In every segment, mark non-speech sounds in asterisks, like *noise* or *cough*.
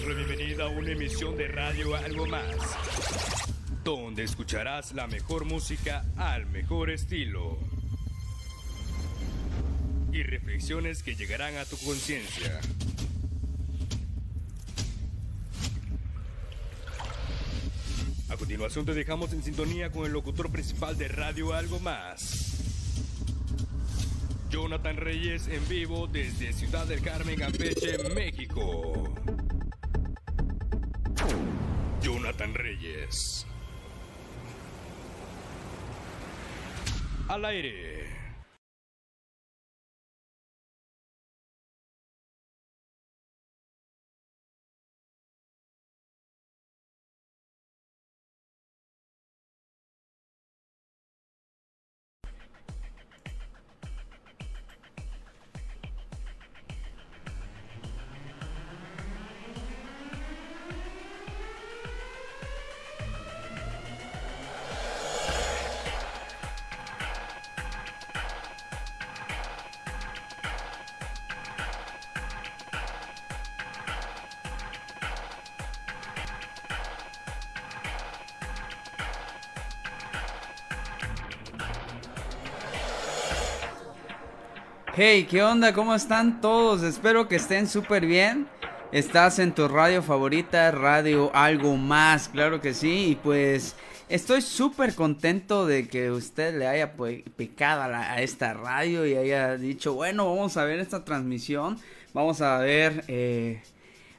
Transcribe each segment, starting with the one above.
bienvenida a una emisión de radio Algo Más, donde escucharás la mejor música al mejor estilo y reflexiones que llegarán a tu conciencia. A continuación te dejamos en sintonía con el locutor principal de Radio Algo Más. Jonathan Reyes en vivo desde Ciudad del Carmen, Campeche, México. Reyes. Al aire. Hey, ¿qué onda? ¿Cómo están todos? Espero que estén súper bien. Estás en tu radio favorita, radio algo más, claro que sí. Y pues estoy súper contento de que usted le haya picado a, esta radio y haya dicho, bueno, vamos a ver esta transmisión. Vamos a ver, eh,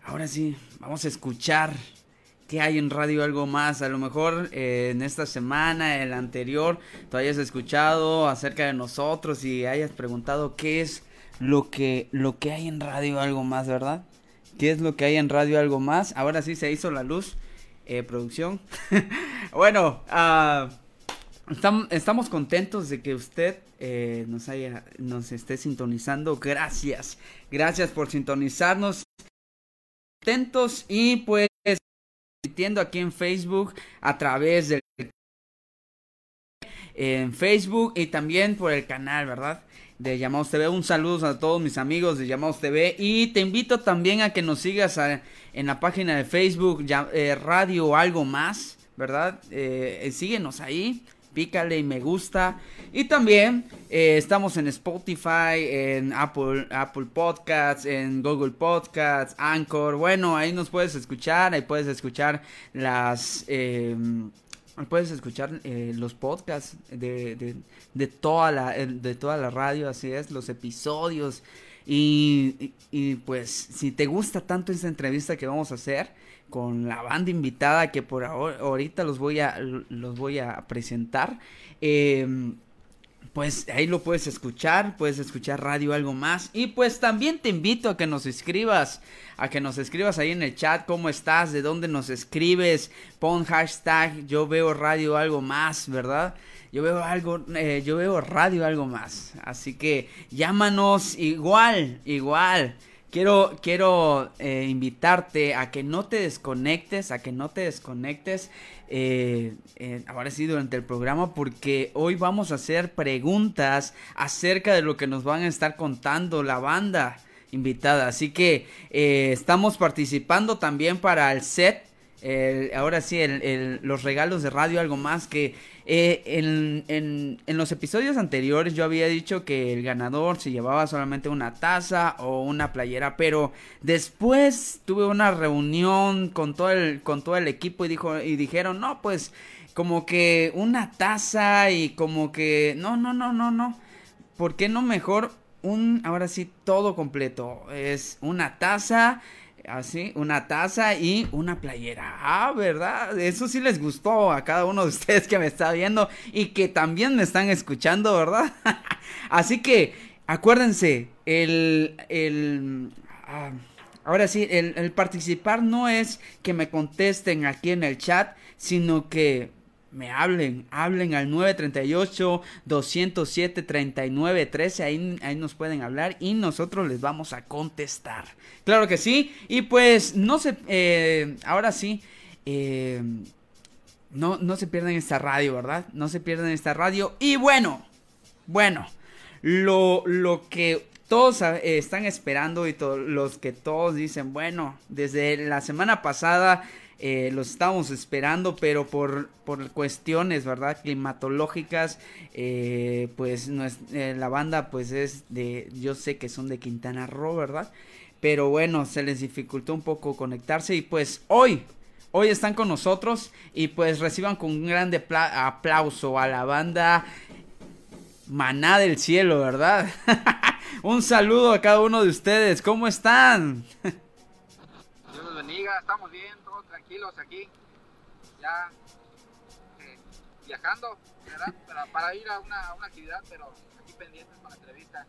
ahora sí, vamos a escuchar qué hay en radio algo más. A lo mejor eh, en esta semana, el anterior, tú hayas escuchado acerca de nosotros y hayas preguntado qué es lo que, lo que hay en radio algo más, ¿verdad? ¿Qué es lo que hay en radio algo más? Ahora sí se hizo la luz. Eh, producción. *laughs* bueno, uh, estamos contentos de que usted eh, nos haya, nos esté sintonizando. Gracias, gracias por sintonizarnos. Contentos y pues aquí en Facebook a través del en Facebook y también por el canal, ¿verdad? De Llamados TV. Un saludo a todos mis amigos de Llamados TV. Y te invito también a que nos sigas en la página de Facebook, eh, Radio Algo Más, ¿verdad? Eh, síguenos ahí pícale y me gusta. Y también eh, estamos en Spotify, en Apple, Apple Podcasts, en Google Podcasts, Anchor. Bueno, ahí nos puedes escuchar, ahí puedes escuchar las... Eh, puedes escuchar eh, los podcasts de, de, toda la, de toda la radio, así es, los episodios. Y, y, pues si te gusta tanto esta entrevista que vamos a hacer, con la banda invitada que por ahorita los voy a, los voy a presentar. Em, pues ahí lo puedes escuchar, puedes escuchar radio algo más y pues también te invito a que nos escribas, a que nos escribas ahí en el chat cómo estás, de dónde nos escribes, pon hashtag yo veo radio algo más, ¿verdad? Yo veo algo, eh, yo veo radio algo más, así que llámanos igual, igual. Quiero, quiero eh, invitarte a que no te desconectes, a que no te desconectes eh, eh, ahora sí durante el programa porque hoy vamos a hacer preguntas acerca de lo que nos van a estar contando la banda invitada. Así que estamos participando también para el set ahora sí, los regalos de radio, algo más que eh, en, los episodios anteriores yo había dicho que el ganador se llevaba solamente una taza o una playera, pero después tuve una reunión con todo el, con todo el equipo y, dijo, y dijeron, no, pues como que una taza y como que, no, no, no, no, no, ¿por qué no mejor un, ahora sí, todo completo? Es una taza Así, una taza y una playera. Ah, ¿verdad? Eso sí les gustó a cada uno de *laughs* ustedes que me está viendo y que también me están escuchando, ¿verdad? *laughs* Así que, acuérdense, el... el ah, ahora sí, el, el participar no es que me contesten aquí en el chat, sino que me hablen, hablen al 938-207-3913, ahí, ahí nos pueden hablar y nosotros les vamos a contestar. Claro que sí, y pues no se, eh, ahora sí, eh, no, no se pierdan esta radio, ¿verdad? No se pierdan esta radio y bueno, bueno, lo, lo que todos eh, están esperando y los que todos dicen, bueno, desde la semana pasada eh, los estábamos esperando, pero por, por cuestiones, ¿verdad? Climatológicas, eh, pues la banda pues es de, yo sé que son de Quintana Roo, ¿verdad? Pero bueno, se les dificultó un poco conectarse y pues hoy, hoy están con nosotros y pues reciban con un grande aplauso a la banda Maná del Cielo, ¿verdad? *laughs* un saludo a cada uno de ustedes, ¿cómo están? *laughs* Dios los bendiga, estamos bien, tranquilos aquí, ya eh, viajando, ¿verdad? *laughs* Para, ir a una, actividad, pero aquí pendientes con la entrevista.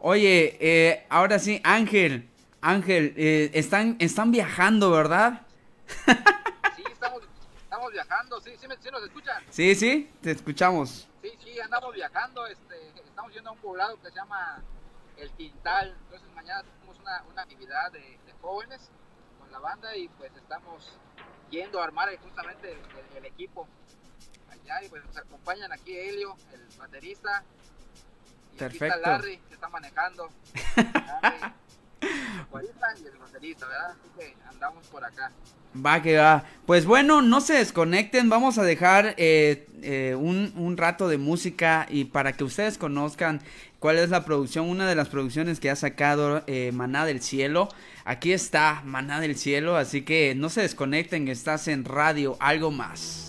Oye, eh, ahora sí, Ángel, Ángel, eh, están, están viajando, ¿verdad? *laughs* sí, estamos, estamos viajando, sí, sí, sí nos escuchan. Sí, sí, te escuchamos. Sí, sí, andamos viajando, este, estamos yendo a un poblado que se llama El Quintal, entonces mañana tenemos una, una actividad de, jóvenes la banda y pues estamos yendo a armar justamente el, equipo allá y pues nos acompañan aquí Helio, el baterista, y Perfecto. aquí está Larry que está manejando. *laughs* y el baterista, ¿verdad? Así que andamos por acá. Va que va. Pues bueno, no se desconecten. Vamos a dejar eh, eh, un, un, rato de música y para que ustedes conozcan cuál es la producción, una de las producciones que ha sacado eh, Maná del Cielo. Aquí está Maná del Cielo, así que no se desconecten, estás en radio, algo más.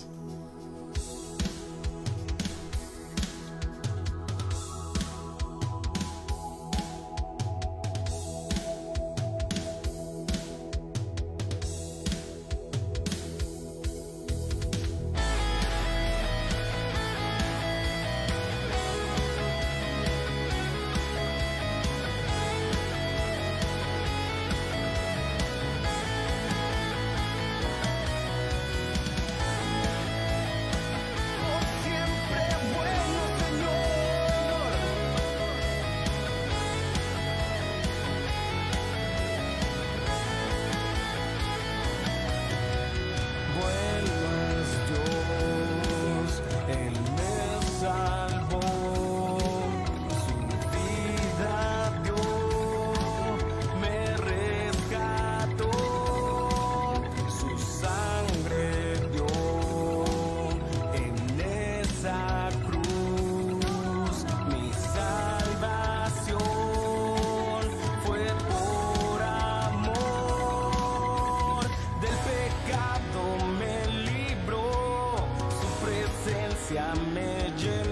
I a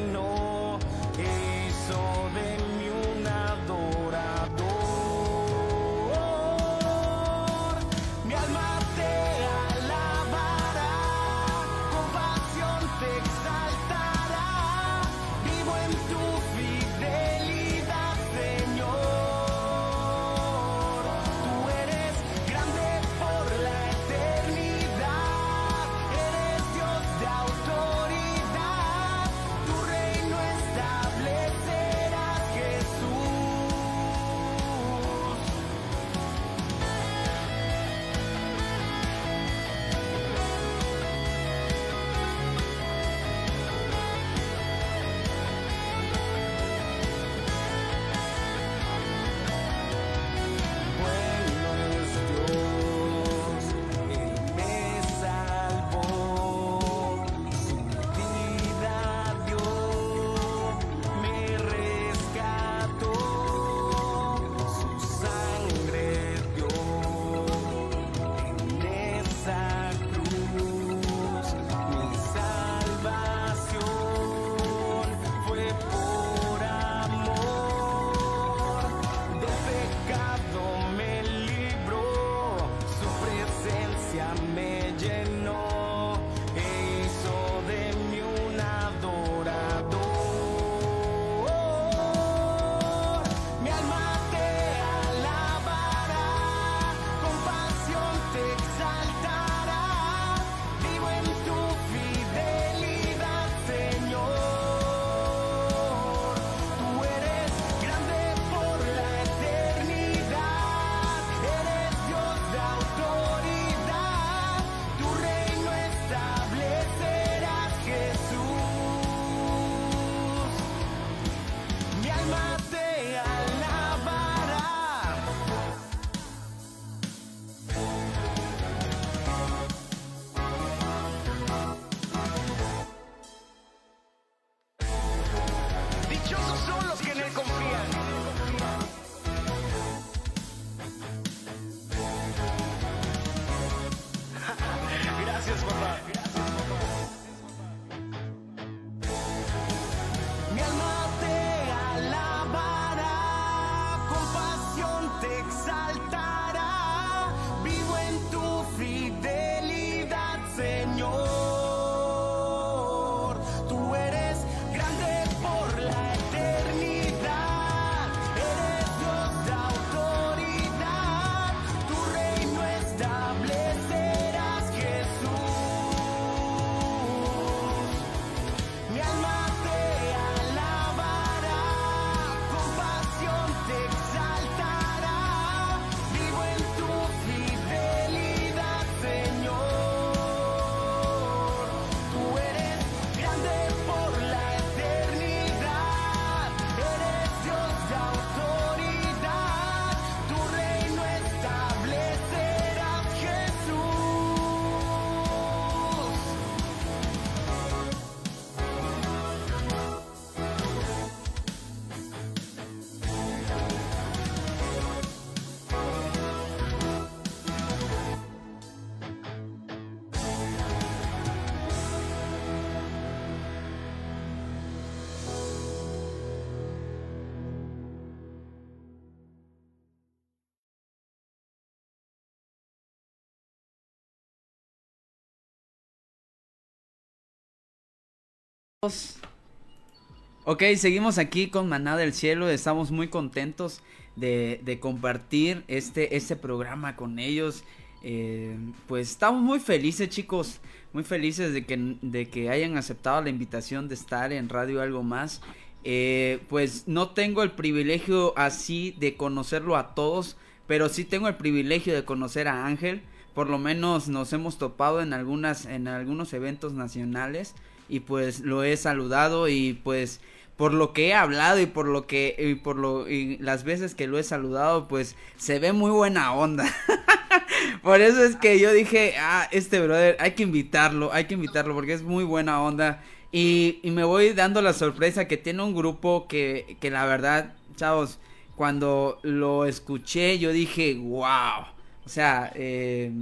Ok, seguimos aquí con Maná del Cielo. Estamos muy contentos de, compartir este, este programa con ellos. Eh, pues estamos muy felices, chicos. Muy felices de que, de que hayan aceptado la invitación de estar en Radio Algo Más. Eh, pues no tengo el privilegio así de conocerlo a todos, pero sí tengo el privilegio de conocer a Ángel. Por lo menos nos hemos topado en algunas, en algunos eventos nacionales y pues lo he saludado y pues por lo que he hablado y por lo que y por lo y las veces que lo he saludado pues se ve muy buena onda. *laughs* Por eso es que yo dije ah este brother hay que invitarlo hay que invitarlo porque es muy buena onda y, y me voy dando la sorpresa que tiene un grupo que que la verdad chavos cuando lo escuché yo dije wow o sea eh,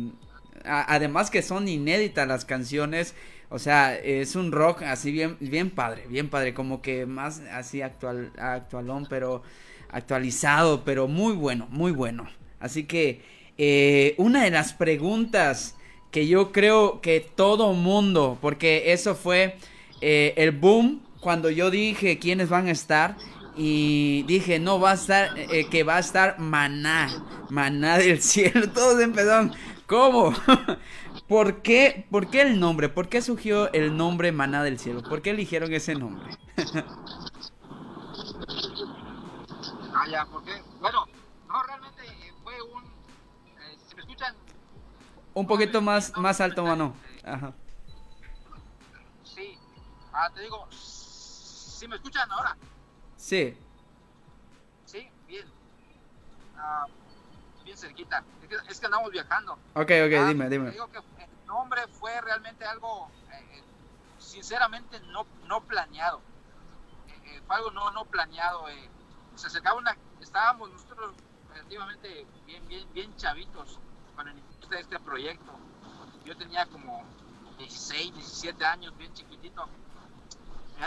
además que son inéditas las canciones o sea, es un rock así bien, bien padre, bien padre, como que más así actual, actualón, pero actualizado, pero muy bueno, muy bueno. Así que eh, una de las preguntas que yo creo que todo mundo, porque eso fue eh, el boom cuando yo dije quiénes van a estar y dije no va a estar eh, que va a estar maná maná del *laughs* cielo todos empezaron cómo *laughs* ¿Por qué, ¿Por qué el nombre? ¿Por qué surgió el nombre Maná del Cielo? ¿Por qué eligieron ese nombre? *laughs* ah, ya, porque, bueno, no, realmente fue un, eh, si me escuchan... Un poquito más, más alto, mano. Ajá. Sí, ah, te digo, si me escuchan ahora. Sí. Sí, bien. Ah, bien cerquita. Es que, andamos viajando. Ok, ok, Ah, dime, dime. digo que el nombre fue realmente algo, eh, sinceramente, no, no planeado. Eh, eh, fue algo no, no planeado. eh. Se acercaba una, estábamos nosotros relativamente bien, bien, bien chavitos cuando inició este proyecto. Yo tenía como 16, 17 años, bien chiquitito.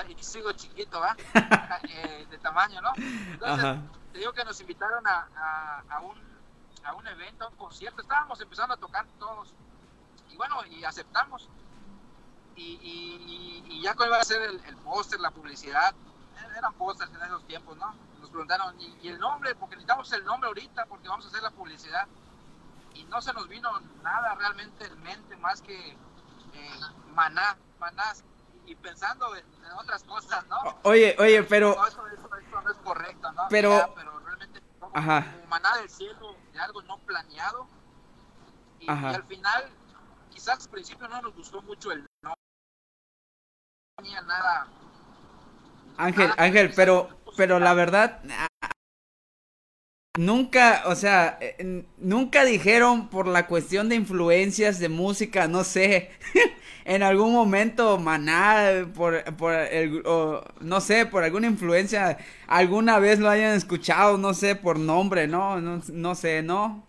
Y sigo chiquito, ¿va? *laughs* Eh, de tamaño, ¿no? Entonces, Ajá. te digo que nos invitaron a, a, a un, a un evento, a un concierto. Estábamos empezando a tocar todos. Y bueno, y aceptamos. Y, y, ya cuando iba a hacer el, el póster, la publicidad, eh, eran pósters en esos tiempos, ¿no? Nos preguntaron, ¿y, y el nombre? Porque necesitamos el nombre ahorita porque vamos a hacer la publicidad. Y no se nos vino nada realmente en mente más que eh, maná, maná. Y pensando en, en otras cosas, ¿no? Oye, oye, pero No, eso, eso- eso no es correcto, ¿no? Pero- Ya, pero realmente como, Ajá. como maná del cielo algo no planeado. Y, al final, quizás al principio no nos gustó mucho el no tenía nada. Ángel, nada Ángel, pero, pero la ah, verdad, a- nunca, o sea, eh, nunca dijeron por la cuestión de influencias de música, no sé, *laughs* en algún momento Maná, por, por el, o, no sé, por alguna influencia, alguna vez lo hayan escuchado, no sé, por nombre, no, no, no sé, no.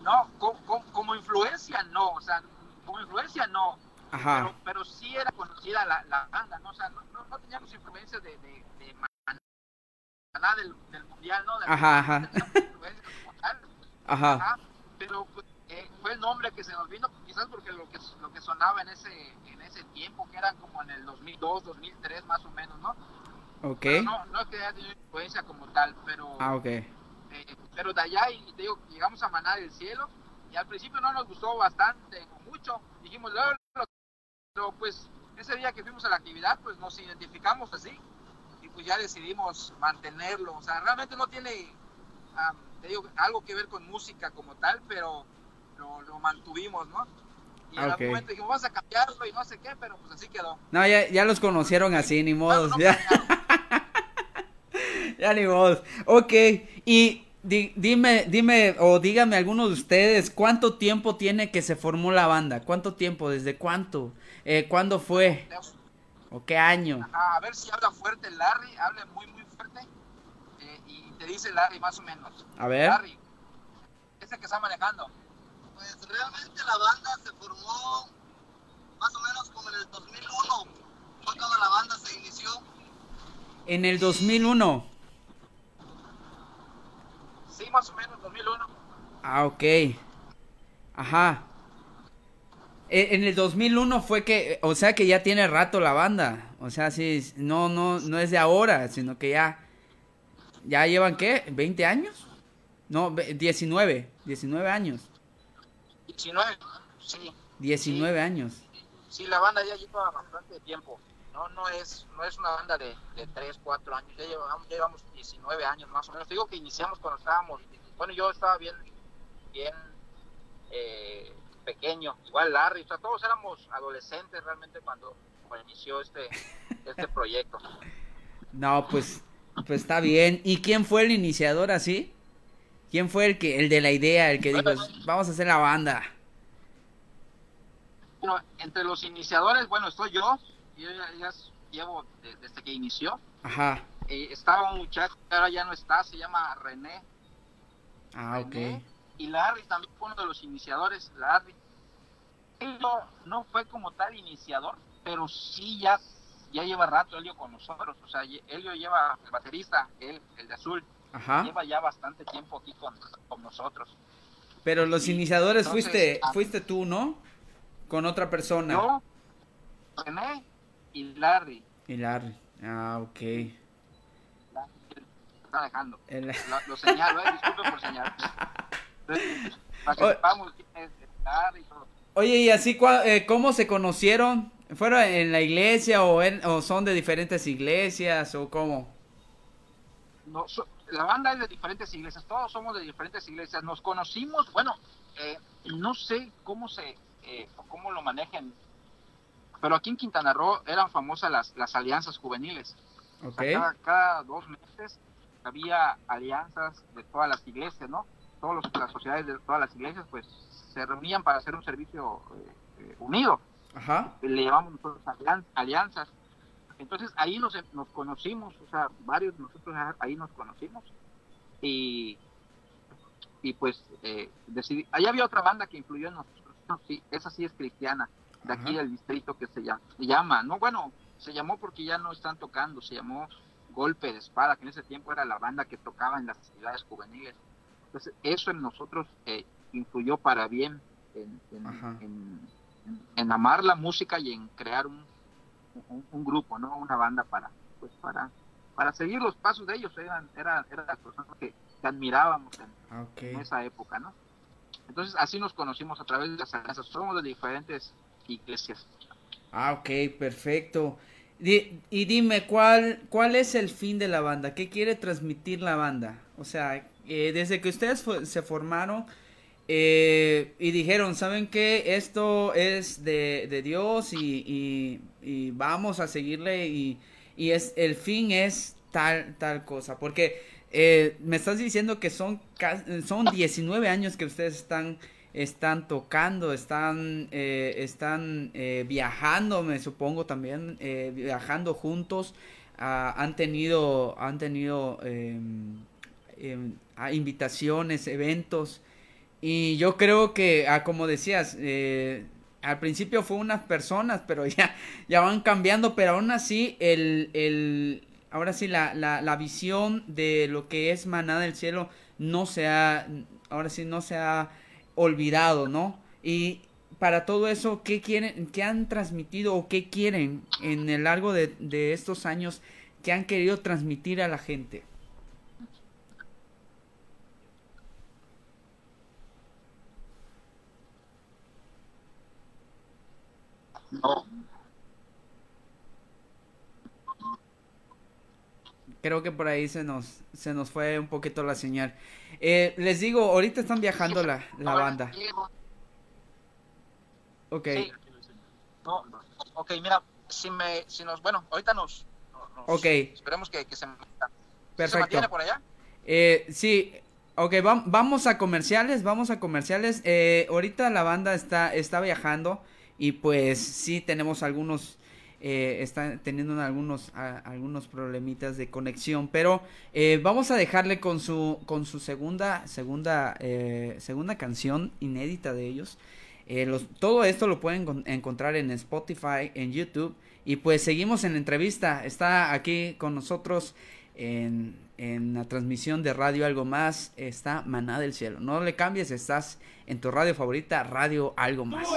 No, co- co- como, influencia no, o sea, como influencia no. Ajá, Pero, pero sí era conocida la, la banda, ¿no? O sea, no, no, teníamos influencia de, de, de Maná del, del mundial, ¿no? De- Ajá, ajá. como *laughs* ajá, Ajá, pero pues, eh, fue el nombre que se nos vino, quizás porque lo que, lo que sonaba en ese, en ese tiempo, que eran como en el 2002, 2003 más o menos, ¿no? ok, Pero no, no es que haya tenido influencia como tal, pero, ah, ok, eh, pero de allá, y te digo, llegamos a Maná del Cielo, y al principio no nos gustó bastante, mucho, dijimos, pero pues ese día que fuimos a la actividad, pues nos identificamos así, y pues ya decidimos mantenerlo, o sea, realmente no tiene, ah, te digo, algo que ver con música como tal, pero lo, lo mantuvimos, ¿no? Y en Ok. algún momento dijimos, vamos a cambiarlo y no sé qué, pero pues así quedó. no, ya, ya los conocieron así, ni modos, no ya. *laughs* Ya ni modos. Ok, y di- dime, dime, o dígame alguno de ustedes, ¿cuánto tiempo tiene que se formó la banda? ¿Cuánto tiempo? ¿Desde cuánto? Eh, ¿Cuándo fue? ¿O qué año? A ver si habla fuerte Larry, habla muy, muy fuerte. eh, y te dice Larry más o menos. A ver. Larry, ese que está manejando. Pues realmente la banda se formó más o menos como en el 2001. Fue cuando la banda se inició. En el 2001. Sí, más o menos, 2001. Ah, ok. Ajá. E- En el 2001 fue que, o sea que ya tiene rato la banda. O sea, sí, no, no, no es de ahora, sino que ya, ya llevan, ¿qué? ¿20 años? No, 19, 19 años. 19, sí. 19 años. Sí, la banda ya lleva bastante tiempo. No, no es, no es una banda de, de 3, 4 años. Ya llevamos, llevamos 19 años más o menos. digo que iniciamos cuando estábamos, bueno, yo estaba bien, bien eh, pequeño, igual Larry, o sea, todos éramos adolescentes realmente cuando, inició este, *laughs* este proyecto. No, pues, pues está bien. ¿Y quién fue el iniciador así? ¿Quién fue el que, el de la idea, el que dijo, vamos a hacer la banda? Bueno, entre los iniciadores, bueno, estoy yo, yo ya, llevo desde que inició. Ajá. Eh, estaba un muchacho que ahora ya no está, se llama René. Ah, ok. Y Larry también fue uno de los iniciadores, Larry. Él no, fue como tal iniciador, pero sí ya, ya lleva rato Elio con nosotros. O sea, Elio lleva, el baterista, él, el de azul, Ajá. lleva ya bastante tiempo aquí con, nosotros. Pero los iniciadores fuiste, ah, fuiste tú, ¿no? Con otra persona. Yo, René y Larry. Y Larry. Ah, ok. Está dejando. *laughs* Lo, señalo, eh, disculpe por señalar. Para Oye, ¿y así eh, cómo se conocieron? ¿Fueron en la iglesia o, o son de diferentes iglesias o cómo? No, la banda es de diferentes iglesias, todos somos de diferentes iglesias. Nos conocimos, bueno, eh, no sé cómo se, eh, cómo lo manejen, pero aquí en Quintana Roo eran famosas las, las alianzas juveniles. cada, dos meses había alianzas de todas las iglesias, ¿no? Todas las sociedades de todas las iglesias, pues se reunían para hacer un servicio eh, eh, unido. Ajá. Le llamamos nosotros alianzas. Entonces ahí nos, nos conocimos, o sea, varios nosotros ahí nos conocimos. Y, y pues eh, decidí, ahí había otra banda que influyó en nosotros, sí, esa sí es cristiana, de aquí del distrito que se llama, se llama, no, bueno, se llamó porque ya no están tocando, se llamó Golpe de Espada, que en ese tiempo era la banda que tocaba en las ciudades juveniles. Entonces, eso en nosotros eh, influyó para bien en, en, amar la música y en crear un, un, grupo, ¿no? Una banda para, pues para, para seguir los pasos de ellos. Eran, eran, eran las personas que, admirábamos en, esa época, ¿no? Entonces, así nos conocimos a través de las alianzas. Somos de diferentes iglesias. Ah, ok, perfecto. y dime, ¿cuál, ¿cuál es el fin de la banda? ¿Qué quiere transmitir la banda? O sea, eh, desde que ustedes se formaron eh, y dijeron, ¿saben qué? Esto es de, Dios y, vamos a seguirle y, es, el fin es tal, tal cosa. Porque eh, me estás diciendo que son, son 19 años que ustedes están están tocando, están, están viajando, me supongo también, viajando juntos, ah, han tenido, han tenido em, em, invitaciones, eventos. Y yo creo que, ah, como decías, eh, al principio fue unas personas, pero *laughs* ya, ya van cambiando, pero aún así, el, el, ahora sí, la, la, la visión de lo que es Manada del Cielo no se ha, ahora sí, no se ha olvidado, ¿no? Y para todo eso, ¿qué quieren, qué han transmitido o qué quieren en el largo de, de estos años que han querido transmitir a la gente? Creo que por ahí se nos, se nos fue un poquito la señal. Eh, les digo, ahorita están viajando la, la banda. Ok. ok, mira, si me, si nos, bueno, ahorita nos, ok. Esperemos que, se, Perfecto. ¿Se por allá? Eh, sí, ok, vamos a comerciales, vamos a comerciales. Eh, ahorita la banda está, está viajando. Y pues sí tenemos algunos, eh, están teniendo algunos, algunos problemitas de conexión. Pero eh, vamos a dejarle con su, con su segunda, segunda, eh, segunda canción inédita de ellos. Los, todo esto lo pueden encontrar en Spotify, en YouTube. Y pues seguimos en la entrevista. Está aquí con nosotros en, en, la transmisión de Radio Algo Más. Está Maná del Cielo. No le cambies, estás en tu radio favorita, Radio Algo Más.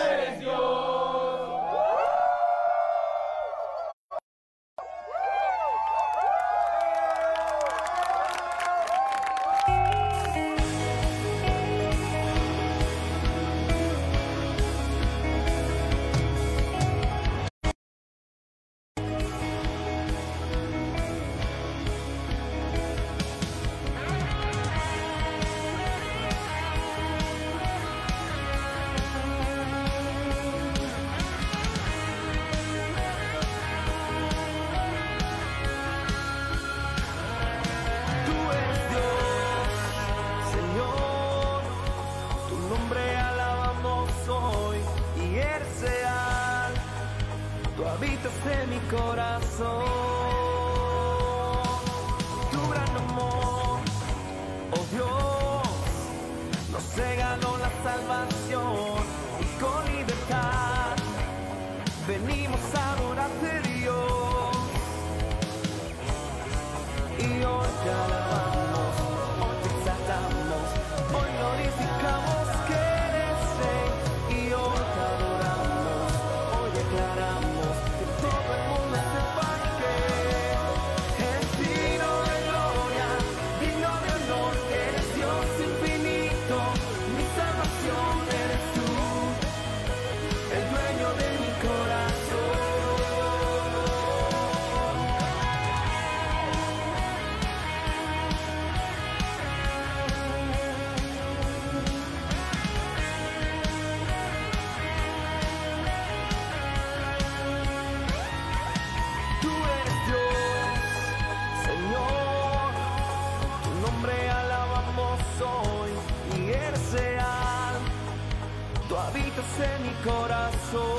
corazón,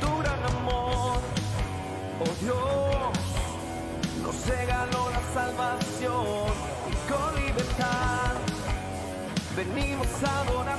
tu gran amor, oh Dios, nos regaló la salvación y con libertad venimos a adorar.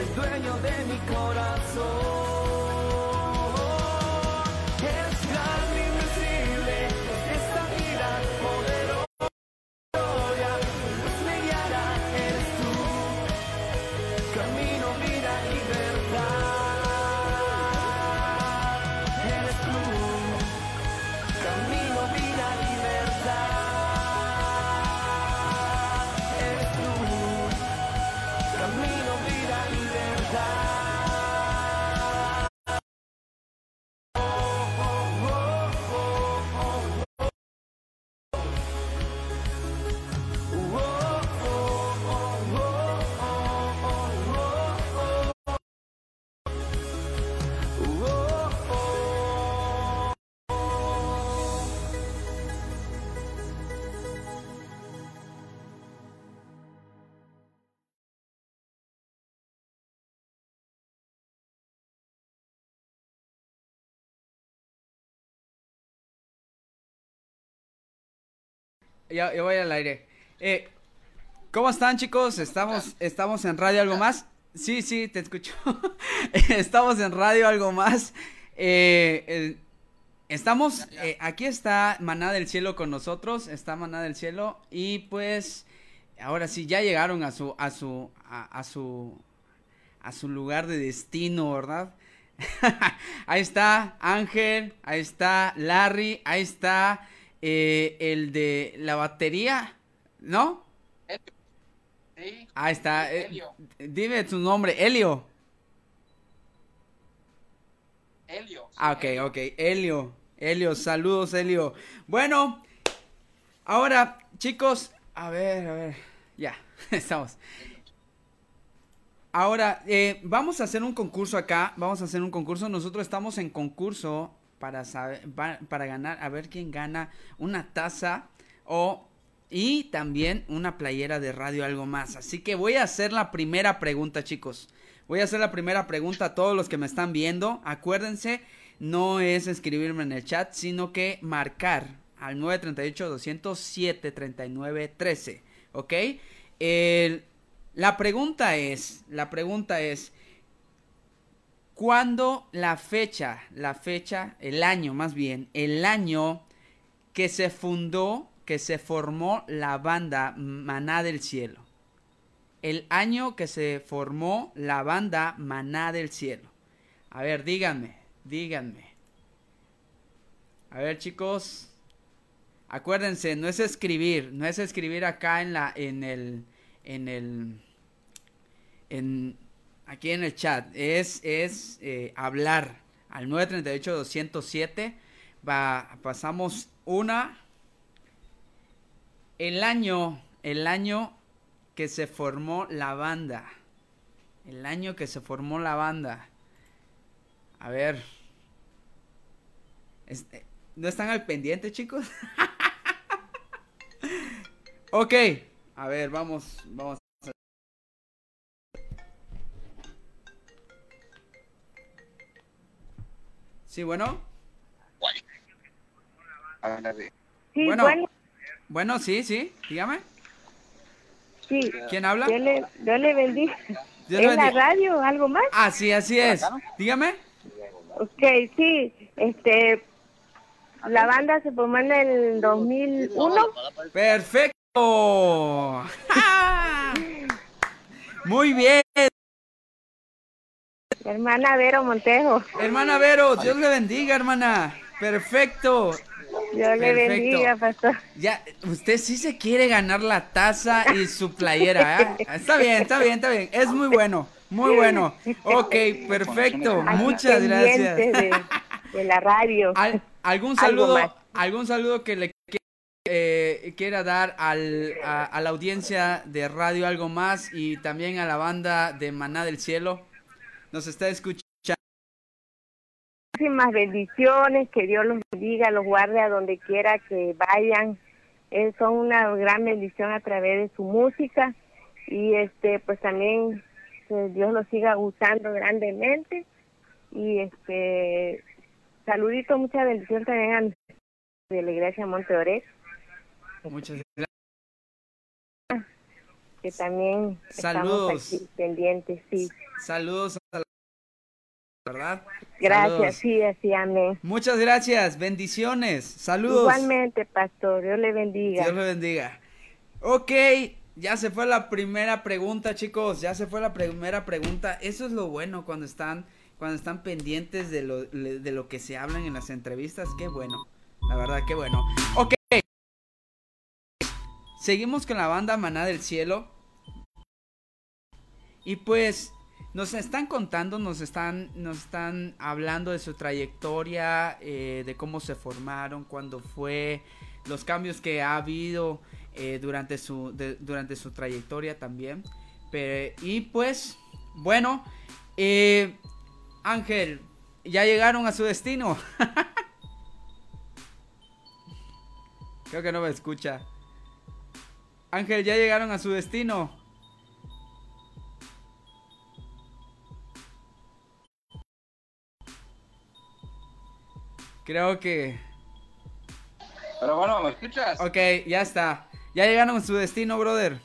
es dueño de mi corazón. Es grande. Ya, voy al aire. Eh, ¿Cómo están, chicos? Estamos, estamos en Radio Algo Más. Sí, sí, te escucho. *laughs* estamos en Radio Algo Más. Eh, estamos, eh, aquí está Maná del Cielo con nosotros, está Maná del Cielo y pues ahora sí ya llegaron a su a su a, a su a su lugar de destino, ¿verdad? *laughs* ahí está Ángel, ahí está Larry, ahí está eh, el de la batería, ¿no? Sí. Ahí está. eh, Helio. dime tu nombre, Helio. Helio. sí, Ah, ok, Helio. ok. Helio. Helio, saludos, Helio. Bueno, ahora, chicos, a ver, a ver. Ya, *laughs* estamos. Ahora, eh, vamos a hacer un concurso acá. Vamos a hacer un concurso. Nosotros estamos en concurso para saber, pa- para ganar, a ver quién gana una taza o y también una playera de radio algo más. Así que voy a hacer la primera pregunta, chicos. Voy a hacer la primera pregunta a todos los que me están viendo. Acuérdense, no es escribirme en el chat, sino que marcar al 938-207-3913. ¿Ok? El- la pregunta es, la pregunta es, ¿cuándo la fecha, la fecha, el año más bien, el año que se fundó, que se formó la banda Maná del Cielo? El año que se formó la banda Maná del Cielo. A ver, díganme, díganme. A ver, chicos. Acuérdense, no es escribir, no es escribir acá en la en el en el en aquí en el chat, es es eh, hablar al 938 207 va pasamos una el año el año que se formó la banda. El año que se formó la banda. A ver. Este, ¿No están al pendiente, chicos? *laughs* ok. A ver, vamos, vamos. Sí, bueno. Sí, Bueno. bueno, Bueno, sí, sí. Dígame. sí. ¿Quién habla? Yo le, yo le bendiga. Dios ¿En la radio algo más? Ah, sí, así es. Dígame. Ok, sí. Este, la banda se formó en el 2001. Perfecto. *laughs* ¡Ja! Muy bien, hermana Vero Montejo. hermana Vero, Dios le bendiga, hermana. Perfecto. Dios le bendiga, pastor. Ya, usted sí se quiere ganar la taza y su playera, ¿eh? *laughs* Está bien, está bien, está bien. Es muy bueno, muy bueno. Ok, perfecto. Muchas gracias. De, de la radio. *laughs* Al- ¿Algún saludo, algún saludo que le eh, quiera dar al, a, a la audiencia de Radio Algo Más y también a la banda de Maná del Cielo? Nos está escuchando. Muchísimas bendiciones, que Dios los bendiga, los guarde a donde quiera que vayan. Eh, son una gran bendición a través de su música y este pues también que Dios los siga usando grandemente y este saludito, mucha bendición también a de la iglesia Monte Orez, Muchas gracias. Que también Saludos. estamos aquí pendientes, sí. Saludos a la ¿verdad? Gracias, Saludos. sí, así, amén. Muchas gracias, bendiciones, saludos. Igualmente, pastor, Dios le bendiga. Dios le bendiga. Ok, ya se fue la primera pregunta, chicos. Ya se fue la primera pregunta. Eso es lo bueno cuando están, cuando están pendientes de lo, de lo que se hablan en las entrevistas. Qué bueno. La verdad, qué bueno. Ok. Seguimos con la banda Maná del Cielo. Y pues nos están contando, nos están, nos están hablando de su trayectoria, eh, de cómo se formaron, cuándo fue, los cambios que ha habido eh, durante, su, durante su trayectoria también. Y pues, bueno, eh, Ángel, ya llegaron a su destino. *laughs* Creo que no me escucha. Ángel, ya llegaron a su destino. Creo que... Pero bueno, ¿me escuchas? Ok, ya está. Ya llegaron a su destino, brother.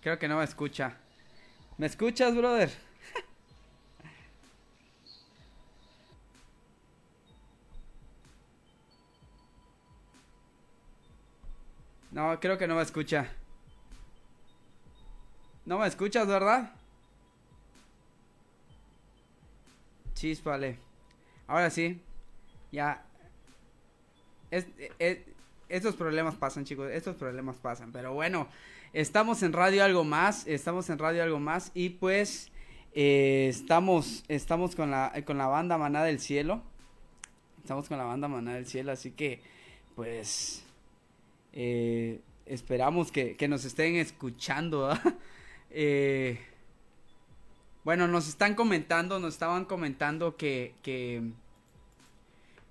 Creo que no me escucha. ¿Me escuchas, brother? No, creo que no me escucha. No me escuchas, ¿verdad? Chispale. Ahora sí. Ya. Es, es- estos problemas pasan, chicos. Estos problemas pasan. Pero bueno, estamos en Radio Algo Más. Estamos en Radio Algo Más. Y pues eh, estamos, estamos con, la, con la banda Maná del Cielo. Estamos con la banda Maná del Cielo. Así que, pues... eh, esperamos que, que nos estén escuchando. *laughs* Eh, bueno, nos están comentando, nos estaban comentando que, que,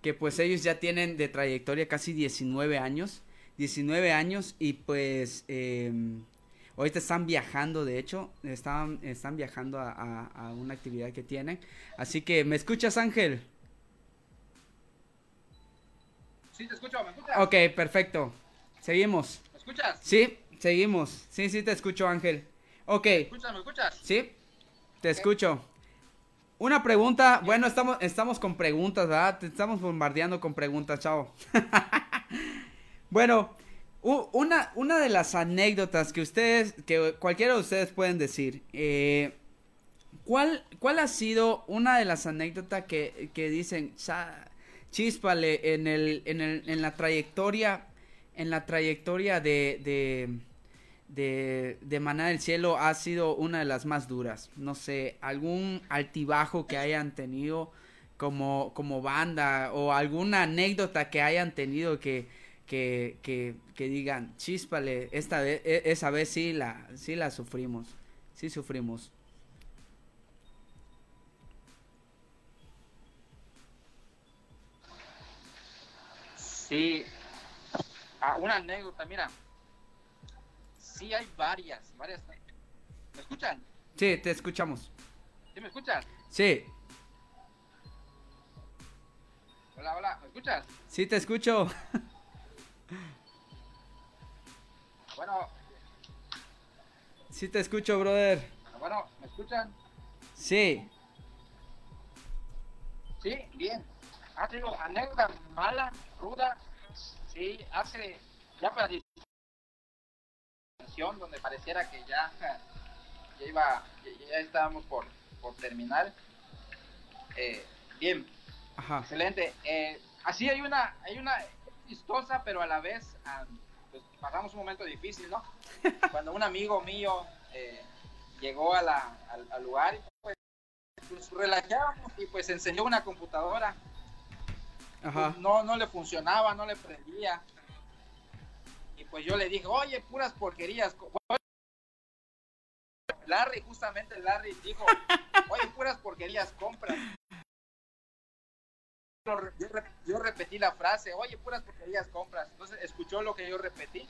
que pues ellos ya tienen de trayectoria casi 19 años, 19 años y pues eh, ahorita están viajando, de hecho, están, están viajando a, a- a una actividad que tienen. Así que, ¿me escuchas Ángel? Sí, te escucho, ¿me escuchas? Ok, perfecto. Seguimos. ¿Me escuchas? Sí, seguimos. Sí, sí, te escucho Ángel. Ok. ¿Me escuchas? ¿Me escuchas? Sí, te escucho. Una pregunta, bueno, estamos, estamos con preguntas, ¿verdad? Te estamos bombardeando con preguntas, chao. *laughs* bueno, una, una de las anécdotas que ustedes, que cualquiera de ustedes pueden decir, eh, ¿cuál, ¿cuál ha sido una de las anécdotas que, que dicen, "Cha- chispale, en, el, en, el, en la trayectoria, en la trayectoria de, de, de, de Maná del Cielo ha sido una de las más duras. No sé, algún altibajo que hayan tenido como, como banda o alguna anécdota que hayan tenido que, que, que, digan, chispale, esta vez, e- esa vez sí la, sí la sufrimos, sí sufrimos. Sí. Ah, una anécdota, mira. Sí hay varias, varias. ¿Me escuchan? Sí, te escuchamos. ¿Sí me escuchas? Sí, Hola, hola, ¿me escuchas? sí te escucho. Bueno, Sí te escucho, brother. bueno, ¿me escuchan? Sí. Sí, bien. Ah, te digo, anécdota mala, ruda. Sí, hace ya para canción donde pareciera que ya, *laughs* ya iba, ya, ya estábamos por, por terminar. Eh, bien, Ajá. excelente. Eh, así hay una, hay una chistosa, pero a la vez ah, pues, pasamos un momento difícil, ¿no? *laughs* Cuando un amigo mío eh, llegó a la, al, al lugar y pues, pues relajábamos y pues enseñó una computadora Ajá. no, no le funcionaba, no le prendía. Y pues yo le dije, oye, puras porquerías. Larry, justamente Larry dijo, oye, puras porquerías, compras. Yo, re- yo re- yo repetí la frase, oye, puras porquerías, compras. Entonces escuchó lo que yo repetí.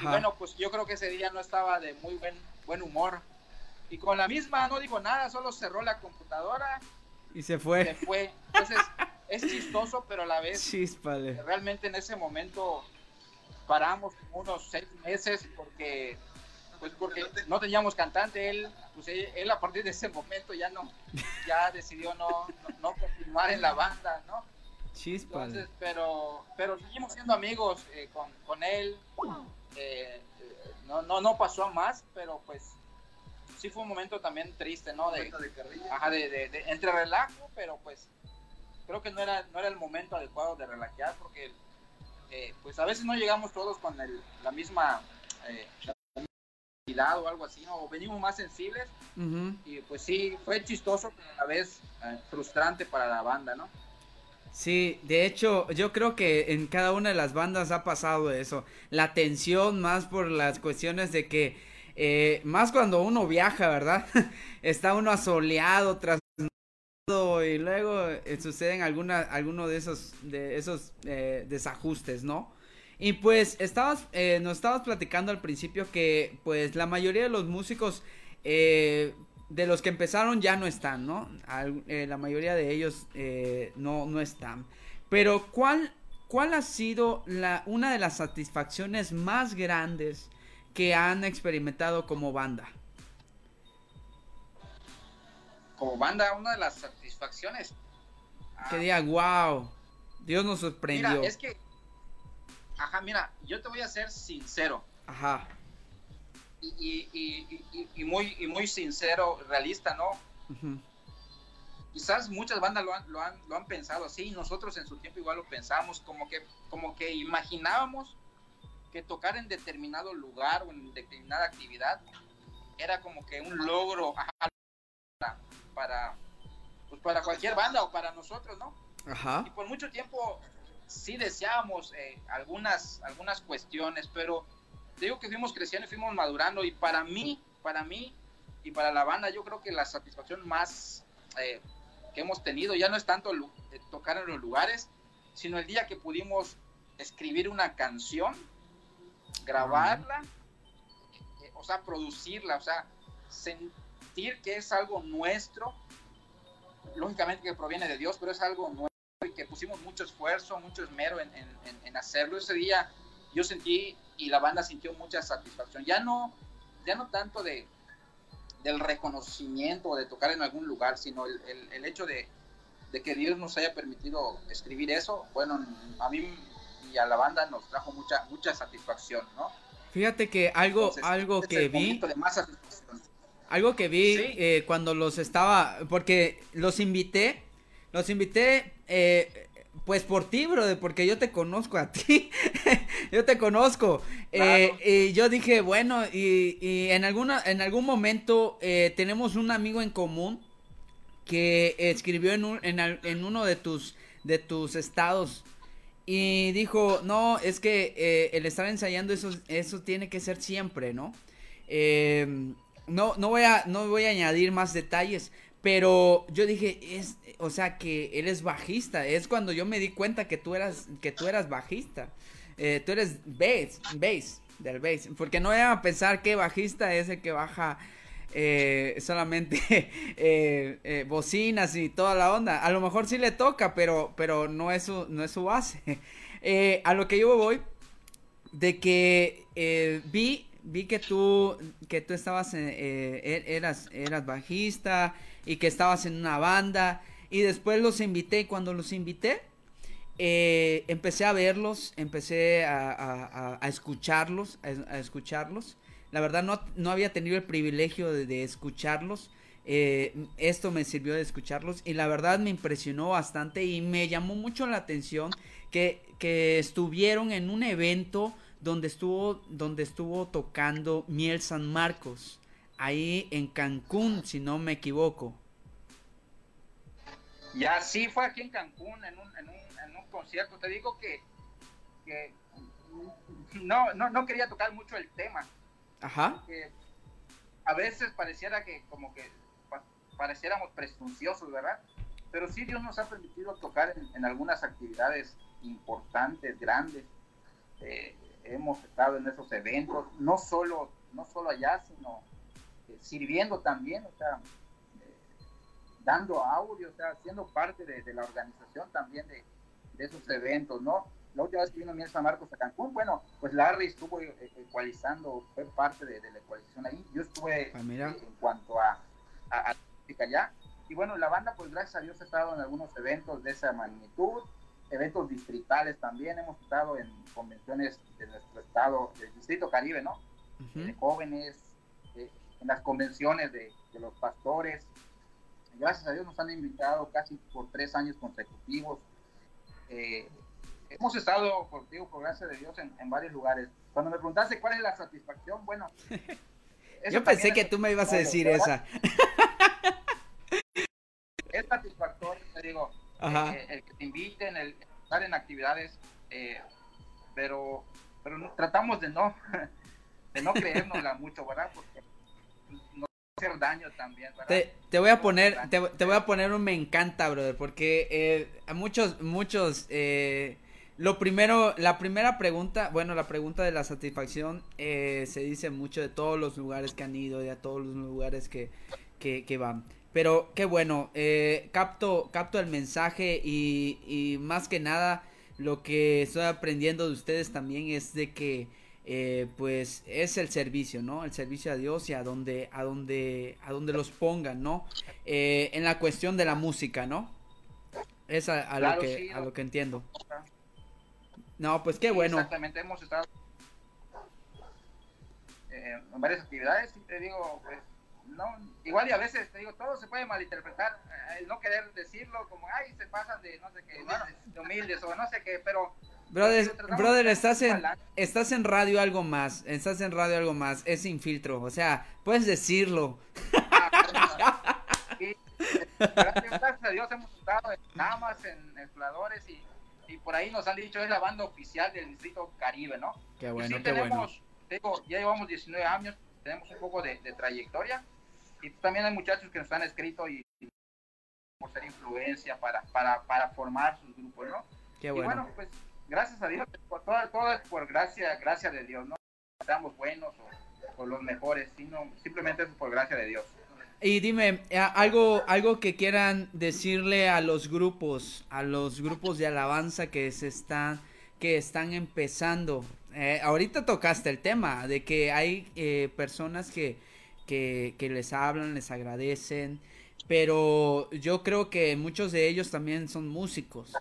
Y bueno, pues yo creo que ese día no estaba de muy buen, buen humor. Y con la misma no dijo nada, solo cerró la computadora, y se se fue. fue. Entonces es chistoso, pero a la vez Chispale. realmente en ese momento paramos como unos seis meses porque pues porque no teníamos cantante él pues él, él a partir de ese momento ya no ya decidió no, no, no continuar en la banda no entonces pero pero seguimos siendo amigos eh, con, con él Eh, eh, no no no pasó más pero pues sí fue un momento también triste no de, de. Ajá, de, de- de- entre relajo, pero pues creo que no era, no era el momento adecuado de relajear porque eh, pues a veces no llegamos todos con el- la misma eh, la o algo así, ¿no? o venimos más sensibles y pues sí, fue chistoso, pero a la vez eh, frustrante para la banda, ¿no? Sí, de hecho, yo creo que en cada una de las bandas ha pasado eso. La tensión más por las cuestiones de que, eh, más cuando uno viaja, ¿verdad? *laughs* Está uno asoleado, trasnochado y luego eh, suceden alguna, alguno de esos, esos eh, desajustes, ¿no? Y pues estabas, eh, nos estabas platicando al principio que pues la mayoría de los músicos eh, de los que empezaron ya no están, ¿no? La mayoría de ellos no, no están. Pero ¿cuál, cuál ha sido la, una de las satisfacciones más grandes que han experimentado como banda? Como banda, una de las satisfacciones. Que ah, diga, wow, Dios nos sorprendió. Mira, es que Ajá, mira, yo te voy a ser sincero. Ajá. Y, y- y- muy, y muy sincero, realista, ¿no? quizás muchas bandas lo han, lo han, lo han pensado así, y nosotros en su tiempo igual lo pensamos, como que, como que imaginábamos que tocar en determinado lugar o en determinada actividad era como que un logro ajá, para, pues para cualquier banda o para nosotros, ¿no? Ajá. Y por mucho tiempo sí deseábamos eh, algunas, algunas cuestiones, pero digo que fuimos creciendo y fuimos madurando y para mí, para mí y para la banda yo creo que la satisfacción más eh, que hemos tenido ya no es tanto eh, tocar en los lugares, sino el día que pudimos escribir una canción, grabarla, eh, o sea, producirla, o sea, sentir que es algo nuestro, lógicamente que proviene de Dios, pero es algo nuestro y que pusimos mucho esfuerzo, mucho esmero en, en- en- hacerlo. Ese día yo sentí y la banda sintió mucha satisfacción. Ya no, ya no tanto de del reconocimiento o de tocar en algún lugar, sino el, el- el hecho de, de que Dios nos haya permitido escribir eso, bueno, a mí y a la banda nos trajo mucha mucha satisfacción, ¿no? Fíjate que algo, Entonces, algo que vi, de más satisfacción. Algo que vi Sí. eh, cuando los estaba, porque los invité, los invité, eh, pues por ti, brother, porque yo te conozco a *laughs* ti, yo te conozco. Eh, y yo dije, bueno, y, y en alguna, en algún momento eh, tenemos un amigo en común que escribió en, un- en, en uno de tus, de tus estados y dijo, no, es que eh, el estar ensayando eso, eso tiene que ser siempre, ¿no? Eh, no, no voy a, no voy a añadir más detalles, pero yo dije, es, o sea, que él es bajista, es cuando yo me di cuenta que tú eras, que tú eras bajista, Eh, tú eres bass, bass, del bass, porque no iba a pensar que bajista es el que baja eh, solamente *laughs* eh, eh, bocinas y toda la onda. A lo mejor sí le toca, pero, pero no, es su, no es su base. *laughs* A lo que yo voy, de que vi, vi que tú, que tú estabas, en- eh, er- eras, eras bajista y que estabas en una banda y después los invité y cuando los invité, eh, empecé a verlos, empecé a, a- escucharlos, a, escucharlos. La verdad no, no había tenido el privilegio de, de escucharlos. eh, esto me sirvió de escucharlos y la verdad me impresionó bastante y me llamó mucho la atención que, que estuvieron en un evento donde estuvo, donde estuvo tocando Miel San Marcos, ahí en Cancún, si no me equivoco. Ya sí fue aquí en Cancún en un, en un, en un concierto. Te digo que, que no, no, no quería tocar mucho el tema. Ajá. que a veces pareciera que como que pa- pareciéramos presunciosos, ¿verdad? Pero sí Dios nos ha permitido tocar en, en algunas actividades importantes, grandes. Eh, hemos estado en esos eventos, no solo, no solo allá, sino eh, sirviendo también, o sea, eh, dando audio, o sea, siendo parte de, de la organización también de, de esos eventos, ¿no? La última vez que vino Miel San Marcos a Cancún, bueno, pues Larry estuvo eh, ecualizando, fue parte de, de la ecualización ahí. Yo estuve Ah, mira. en cuanto a, a, allá. Y bueno, la banda, pues gracias a Dios, ha estado en algunos eventos de esa magnitud, eventos distritales también. Hemos estado en convenciones de nuestro estado, del Distrito Caribe, ¿no? Ujú. de jóvenes, eh, en las convenciones de, de los pastores. Gracias a Dios nos han invitado casi por tres años consecutivos. Eh, hemos estado, por, digo, por gracia de Dios, en, en varios lugares. Cuando me preguntaste cuál es la satisfacción, bueno. *laughs* Yo pensé que tú me ibas a decir satisfactorio, esa. ¿verdad? *laughs* Es satisfactorio, te digo, Ajá. eh, el que te inviten, el estar en actividades, eh, pero, pero no- tratamos de no, *laughs* de no creérnosla mucho, ¿verdad? Porque nos puede hacer daño también, ¿verdad? Te, te voy a poner, te, te voy a poner un me encanta, brother, porque eh, a muchos, muchos, eh, lo primero, la primera pregunta, bueno, la pregunta de la satisfacción eh, se dice mucho de todos los lugares que han ido y a todos los lugares que, que, que van. Pero qué bueno, eh, capto, capto el mensaje y, y más que nada lo que estoy aprendiendo de ustedes también es de que eh, pues es el servicio, ¿no? El servicio a Dios y a donde, a donde, a donde los pongan, ¿no? Eh, en la cuestión de la música, ¿no? Es a, a Claro, lo que, sí, a lo que entiendo. No, pues qué bueno. Exactamente, hemos estado eh, en varias actividades y te digo, pues, no, igual y a veces te digo, todo se puede malinterpretar, eh, el no querer decirlo como, ay, se pasan de no sé qué, de humildes o no sé qué, pero... Brother, brother, estás en, estás en radio algo más, estás en radio algo más, es sin filtro, o sea, puedes decirlo. Y, gracias, a Dios hemos estado en Damas, en exploradores y, y por ahí nos han dicho es la banda oficial del Distrito Caribe, ¿no? Qué Y bueno, sí qué bueno. tenemos, digo, ya llevamos 19 años, tenemos un poco de, de trayectoria y también hay muchachos que nos han escrito y, y por ser influencia para, para, para formar sus grupos, ¿no? Qué Y bueno. bueno, pues gracias a Dios, por todo, todo es por gracia, gracia de Dios, no seamos buenos o, o los mejores, sino simplemente es por gracia de Dios. Y dime, eh, algo, algo que quieran decirle a los grupos, a los grupos de alabanza que se están, que están empezando. Eh, ahorita tocaste el tema de que hay eh, personas que, que, les hablan, les agradecen, pero yo creo que muchos de ellos también son músicos.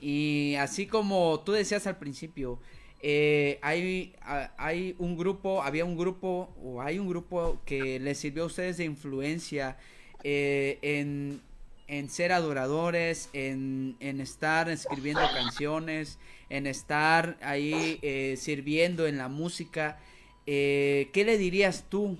Y así como tú decías al principio, eh, hay, hay un grupo, había un grupo, o hay un grupo que les sirvió a ustedes de influencia eh, en, en ser adoradores, en, en estar escribiendo canciones, en estar ahí eh, sirviendo en la música. ¿Qué le dirías tú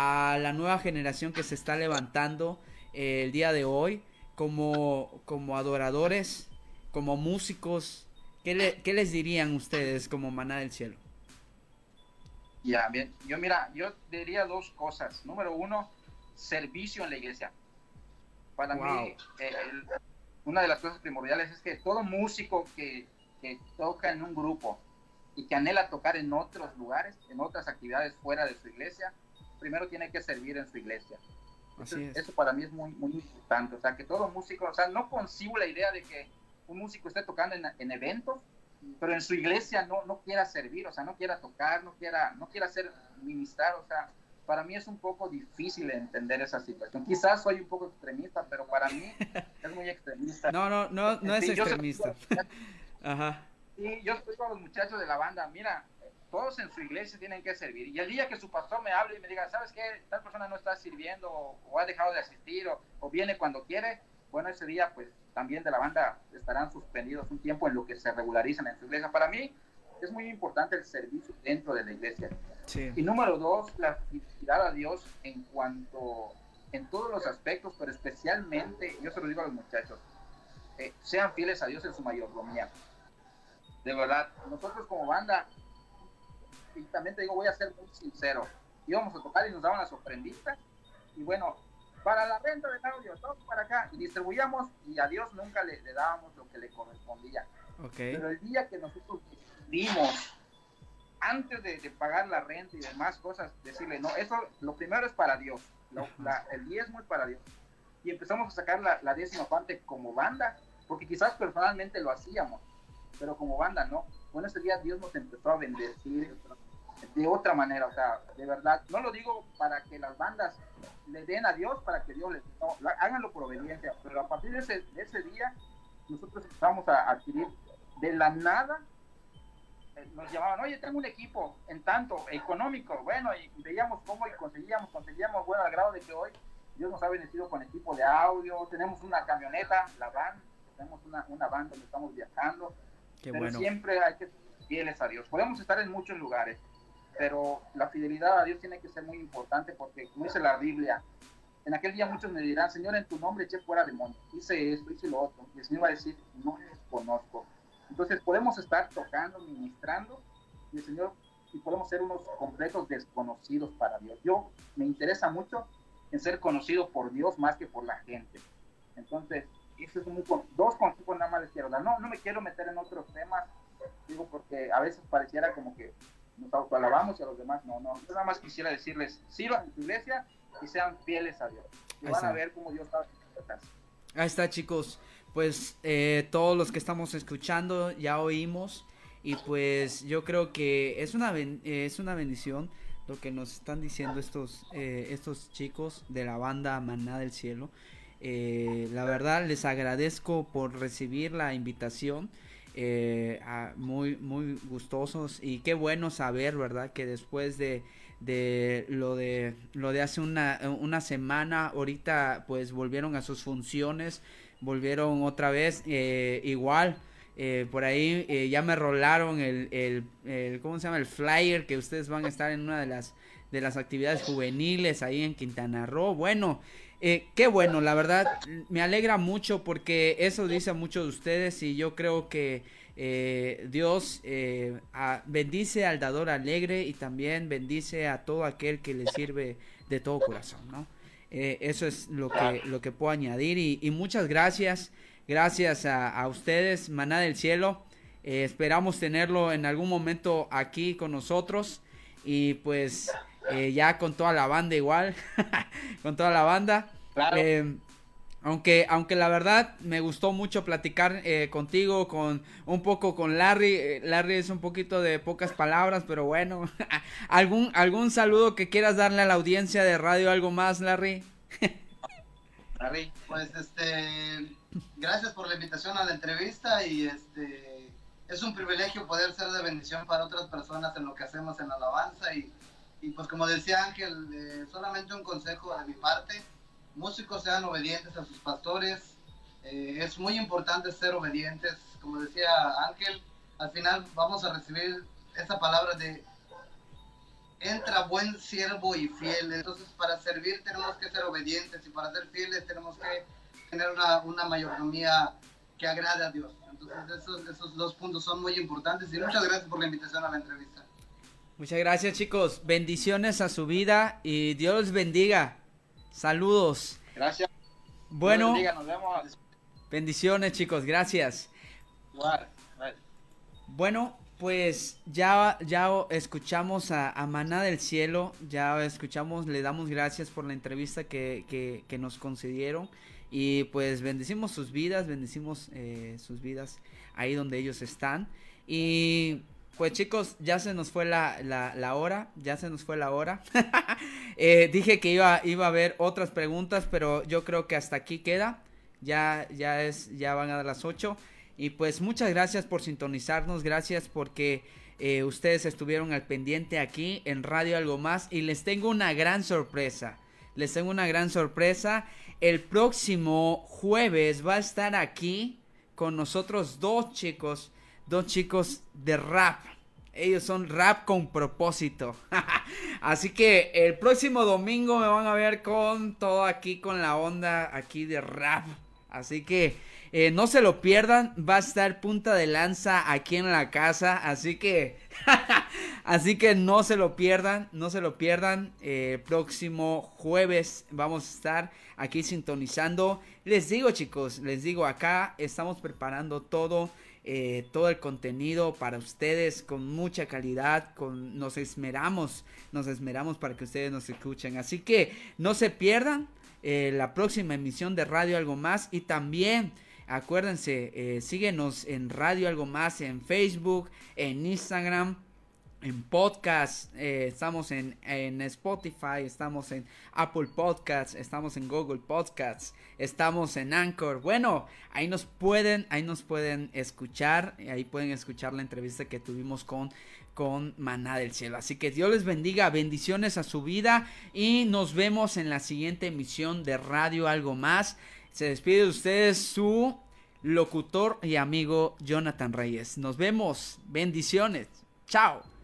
a la nueva generación que se está levantando eh, el día de hoy como, como adoradores, como músicos? ¿Qué, le- qué les dirían ustedes como maná del cielo? Ya, bien. Yo, mira, yo diría dos cosas. Número uno, servicio en la iglesia. Para Wow. mí, eh, el- una de las cosas primordiales es que todo músico que, que toca en un grupo y que anhela tocar en otros lugares, en otras actividades fuera de su iglesia, primero tiene que servir en su iglesia. Así Entonces, es. Eso para mí es muy, muy importante. O sea, que todo músico, o sea, no concibo la idea de que un músico esté tocando en, en eventos, pero en su iglesia no, no quiera servir, o sea, no quiera tocar, no quiera, no quiera ser ministrar, o sea, para mí es un poco difícil entender esa situación. Quizás soy un poco extremista, pero para mí *laughs* es muy extremista. No, no, no, no es Sí, yo sé- extremista. *laughs* Ajá. Sí, yo estoy con los muchachos de la banda, mira, todos en su iglesia tienen que servir. Y el día que su pastor me hable y me diga, ¿sabes qué? Tal persona no está sirviendo o, o ha dejado de asistir o, o viene cuando quiere, bueno, ese día pues también de la banda estarán suspendidos un tiempo en lo que se regularizan en su iglesia. Para mí es muy importante el servicio dentro de la iglesia. Sí. Y número dos, la fidelidad a Dios en cuanto, en todos los aspectos, pero especialmente, yo se lo digo a los muchachos, eh, sean fieles a Dios en su mayordomía. De verdad, nosotros como banda, y también te digo, voy a ser muy sincero, íbamos a tocar y nos daban las ofrenditas, y bueno, para la renta del audio, todo para acá, y distribuíamos, y a Dios nunca le, le dábamos lo que le correspondía. Ok. Pero el día que nosotros decidimos, antes de, de pagar la renta y demás cosas, decirle, no, eso lo primero es para Dios, lo- la- el diezmo es para Dios. Y empezamos a sacar la, la décima parte como banda, porque quizás personalmente lo hacíamos, pero como banda no. Bueno, ese día Dios nos empezó a bendecir de otra manera, o sea, de verdad, no lo digo para que las bandas le den a Dios, para que Dios les, no, la- háganlo por obediencia, pero a partir de ese, de ese día, nosotros empezamos a adquirir de la nada, eh, nos llamaban, oye, tengo un equipo en tanto, económico, bueno, y veíamos cómo y conseguíamos, conseguíamos, bueno, al grado de que hoy Dios nos ha bendecido con equipo de audio, tenemos una camioneta, la van, tenemos una, una van donde estamos viajando, Qué pero bueno. siempre hay que ser fieles a Dios. Podemos estar en muchos lugares, pero la fidelidad a Dios tiene que ser muy importante porque, como dice la Biblia, en aquel día muchos me dirán, Señor, en tu nombre eché fuera demonios, hice esto, hice lo otro, y el Señor va a decir, no les conozco. Entonces podemos estar tocando, ministrando, y el Señor, y podemos ser unos completos desconocidos para Dios. Yo me interesa mucho en ser conocido por Dios más que por la gente. Entonces, un, con- dos consejos nada más les quiero dar. No, no me quiero meter en otros temas, digo, porque a veces pareciera como que nos autoalabamos y a los demás no, no. Yo nada más quisiera decirles, sirvan en su iglesia y sean fieles a Dios. Y Ahí van a ver cómo Dios está. Ahí está, chicos. Pues eh, todos los que estamos escuchando ya oímos. Y pues yo creo que es una, ben- es una bendición lo que nos están diciendo estos, eh, estos chicos de la banda Maná del Cielo. Eh, la verdad les agradezco por recibir la invitación. eh, a- muy, muy gustosos y qué bueno saber, ¿verdad? Que después de, de lo de lo de hace una, una semana, ahorita pues volvieron a sus funciones, volvieron otra vez eh, igual. eh, por ahí eh, ya me rolaron el, el, el- ¿cómo se llama? El flyer que ustedes van a estar en una de las de las actividades juveniles ahí en Quintana Roo. Bueno, eh, qué bueno, la verdad me alegra mucho porque eso dice a muchos de ustedes y yo creo que eh, Dios eh, bendice al dador alegre y también bendice a todo aquel que le sirve de todo corazón, ¿no? Eh, eso es lo que, lo que puedo añadir y, y muchas gracias, gracias a, a ustedes, Maná del Cielo. Eh, esperamos tenerlo en algún momento aquí con nosotros y pues eh, ya con toda la banda igual, *laughs* con toda la banda. Claro. Eh, aunque, aunque la verdad me gustó mucho platicar eh, contigo, con un poco con Larry. Eh, Larry es un poquito de pocas palabras, pero bueno. *laughs* ¿Algún, ¿Algún saludo que quieras darle a la audiencia de radio? ¿Algo más, Larry? *laughs* Larry. Pues este, gracias por la invitación a la entrevista y este, es un privilegio poder ser de bendición para otras personas en lo que hacemos en la alabanza y, y pues como decía Ángel, eh, solamente un consejo de mi parte, músicos sean obedientes a sus pastores, eh, es muy importante ser obedientes, como decía Ángel, al final vamos a recibir esa palabra de entra buen siervo y fiel. Entonces, para servir tenemos que ser obedientes y para ser fieles tenemos que tener una, una mayordomía que agrade a Dios. Entonces, esos, esos dos puntos son muy importantes y muchas gracias por la invitación a la entrevista. Muchas gracias, chicos. Bendiciones a su vida y Dios los bendiga. Saludos. Gracias. Bueno, bendiga, nos vemos. bendiciones, chicos. Gracias. Igual. Bueno, pues ya, ya escuchamos a, a Maná del Cielo, ya escuchamos, le damos gracias por la entrevista que, que, que nos concedieron y pues bendecimos sus vidas, bendecimos eh, sus vidas ahí donde ellos están y pues chicos, ya se nos fue la, la, hora, ya se nos fue la hora. *laughs* Eh, dije que iba, iba a haber otras preguntas, pero yo creo que hasta aquí queda. Ya, ya es, ya van a dar las 8. Y pues muchas gracias por sintonizarnos, gracias porque eh, ustedes estuvieron al pendiente aquí en Radio Algo Más. Y les tengo una gran sorpresa. Les tengo una gran sorpresa. El próximo jueves va a estar aquí con nosotros dos chicos, dos chicos de rap. Ellos son rap con propósito. *laughs* Así que el próximo domingo me van a ver con todo aquí, con la onda aquí de rap. Así que eh, no se lo pierdan. Va a estar punta de lanza aquí en la casa. Así que, *laughs* así que no se lo pierdan. No se lo pierdan. Eh, próximo jueves vamos a estar aquí sintonizando. Les digo chicos, les digo acá estamos preparando todo eh, todo el contenido para ustedes con mucha calidad, con nos esmeramos, nos esmeramos para que ustedes nos escuchen. Así que no se pierdan eh, la próxima emisión de Radio Algo Más y también acuérdense, eh, síguenos en Radio Algo Más en Facebook, en Instagram. En podcast, eh, estamos en, en Spotify, estamos en Apple Podcasts, estamos en Google Podcasts, estamos en Anchor. Bueno, ahí nos pueden, ahí nos pueden escuchar, ahí pueden escuchar la entrevista que tuvimos con, con Maná del Cielo. Así que Dios les bendiga, bendiciones a su vida y nos vemos en la siguiente emisión de Radio Algo Más. Se despide de ustedes su locutor y amigo Jonathan Reyes. Nos vemos, bendiciones, chao.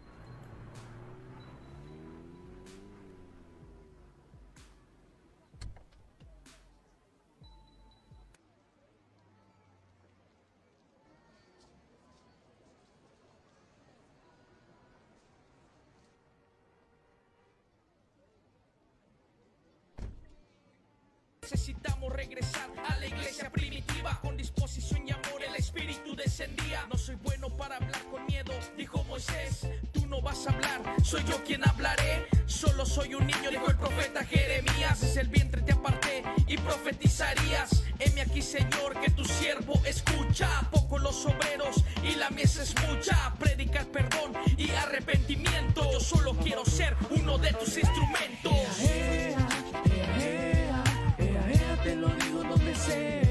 primitiva, con disposición y amor el espíritu descendía. No soy bueno para hablar con miedo, dijo Moisés, tú no vas a hablar, soy yo quien hablaré. Solo soy un niño, dijo el profeta Jeremías, desde el vientre te aparté y profetizarías. Heme aquí, Señor, que tu siervo escucha. Poco los obreros y la mies es mucha. Predicar perdón y arrepentimiento. Solo quiero ser uno de tus instrumentos. Ea, ea, ea, te lo digo donde sea.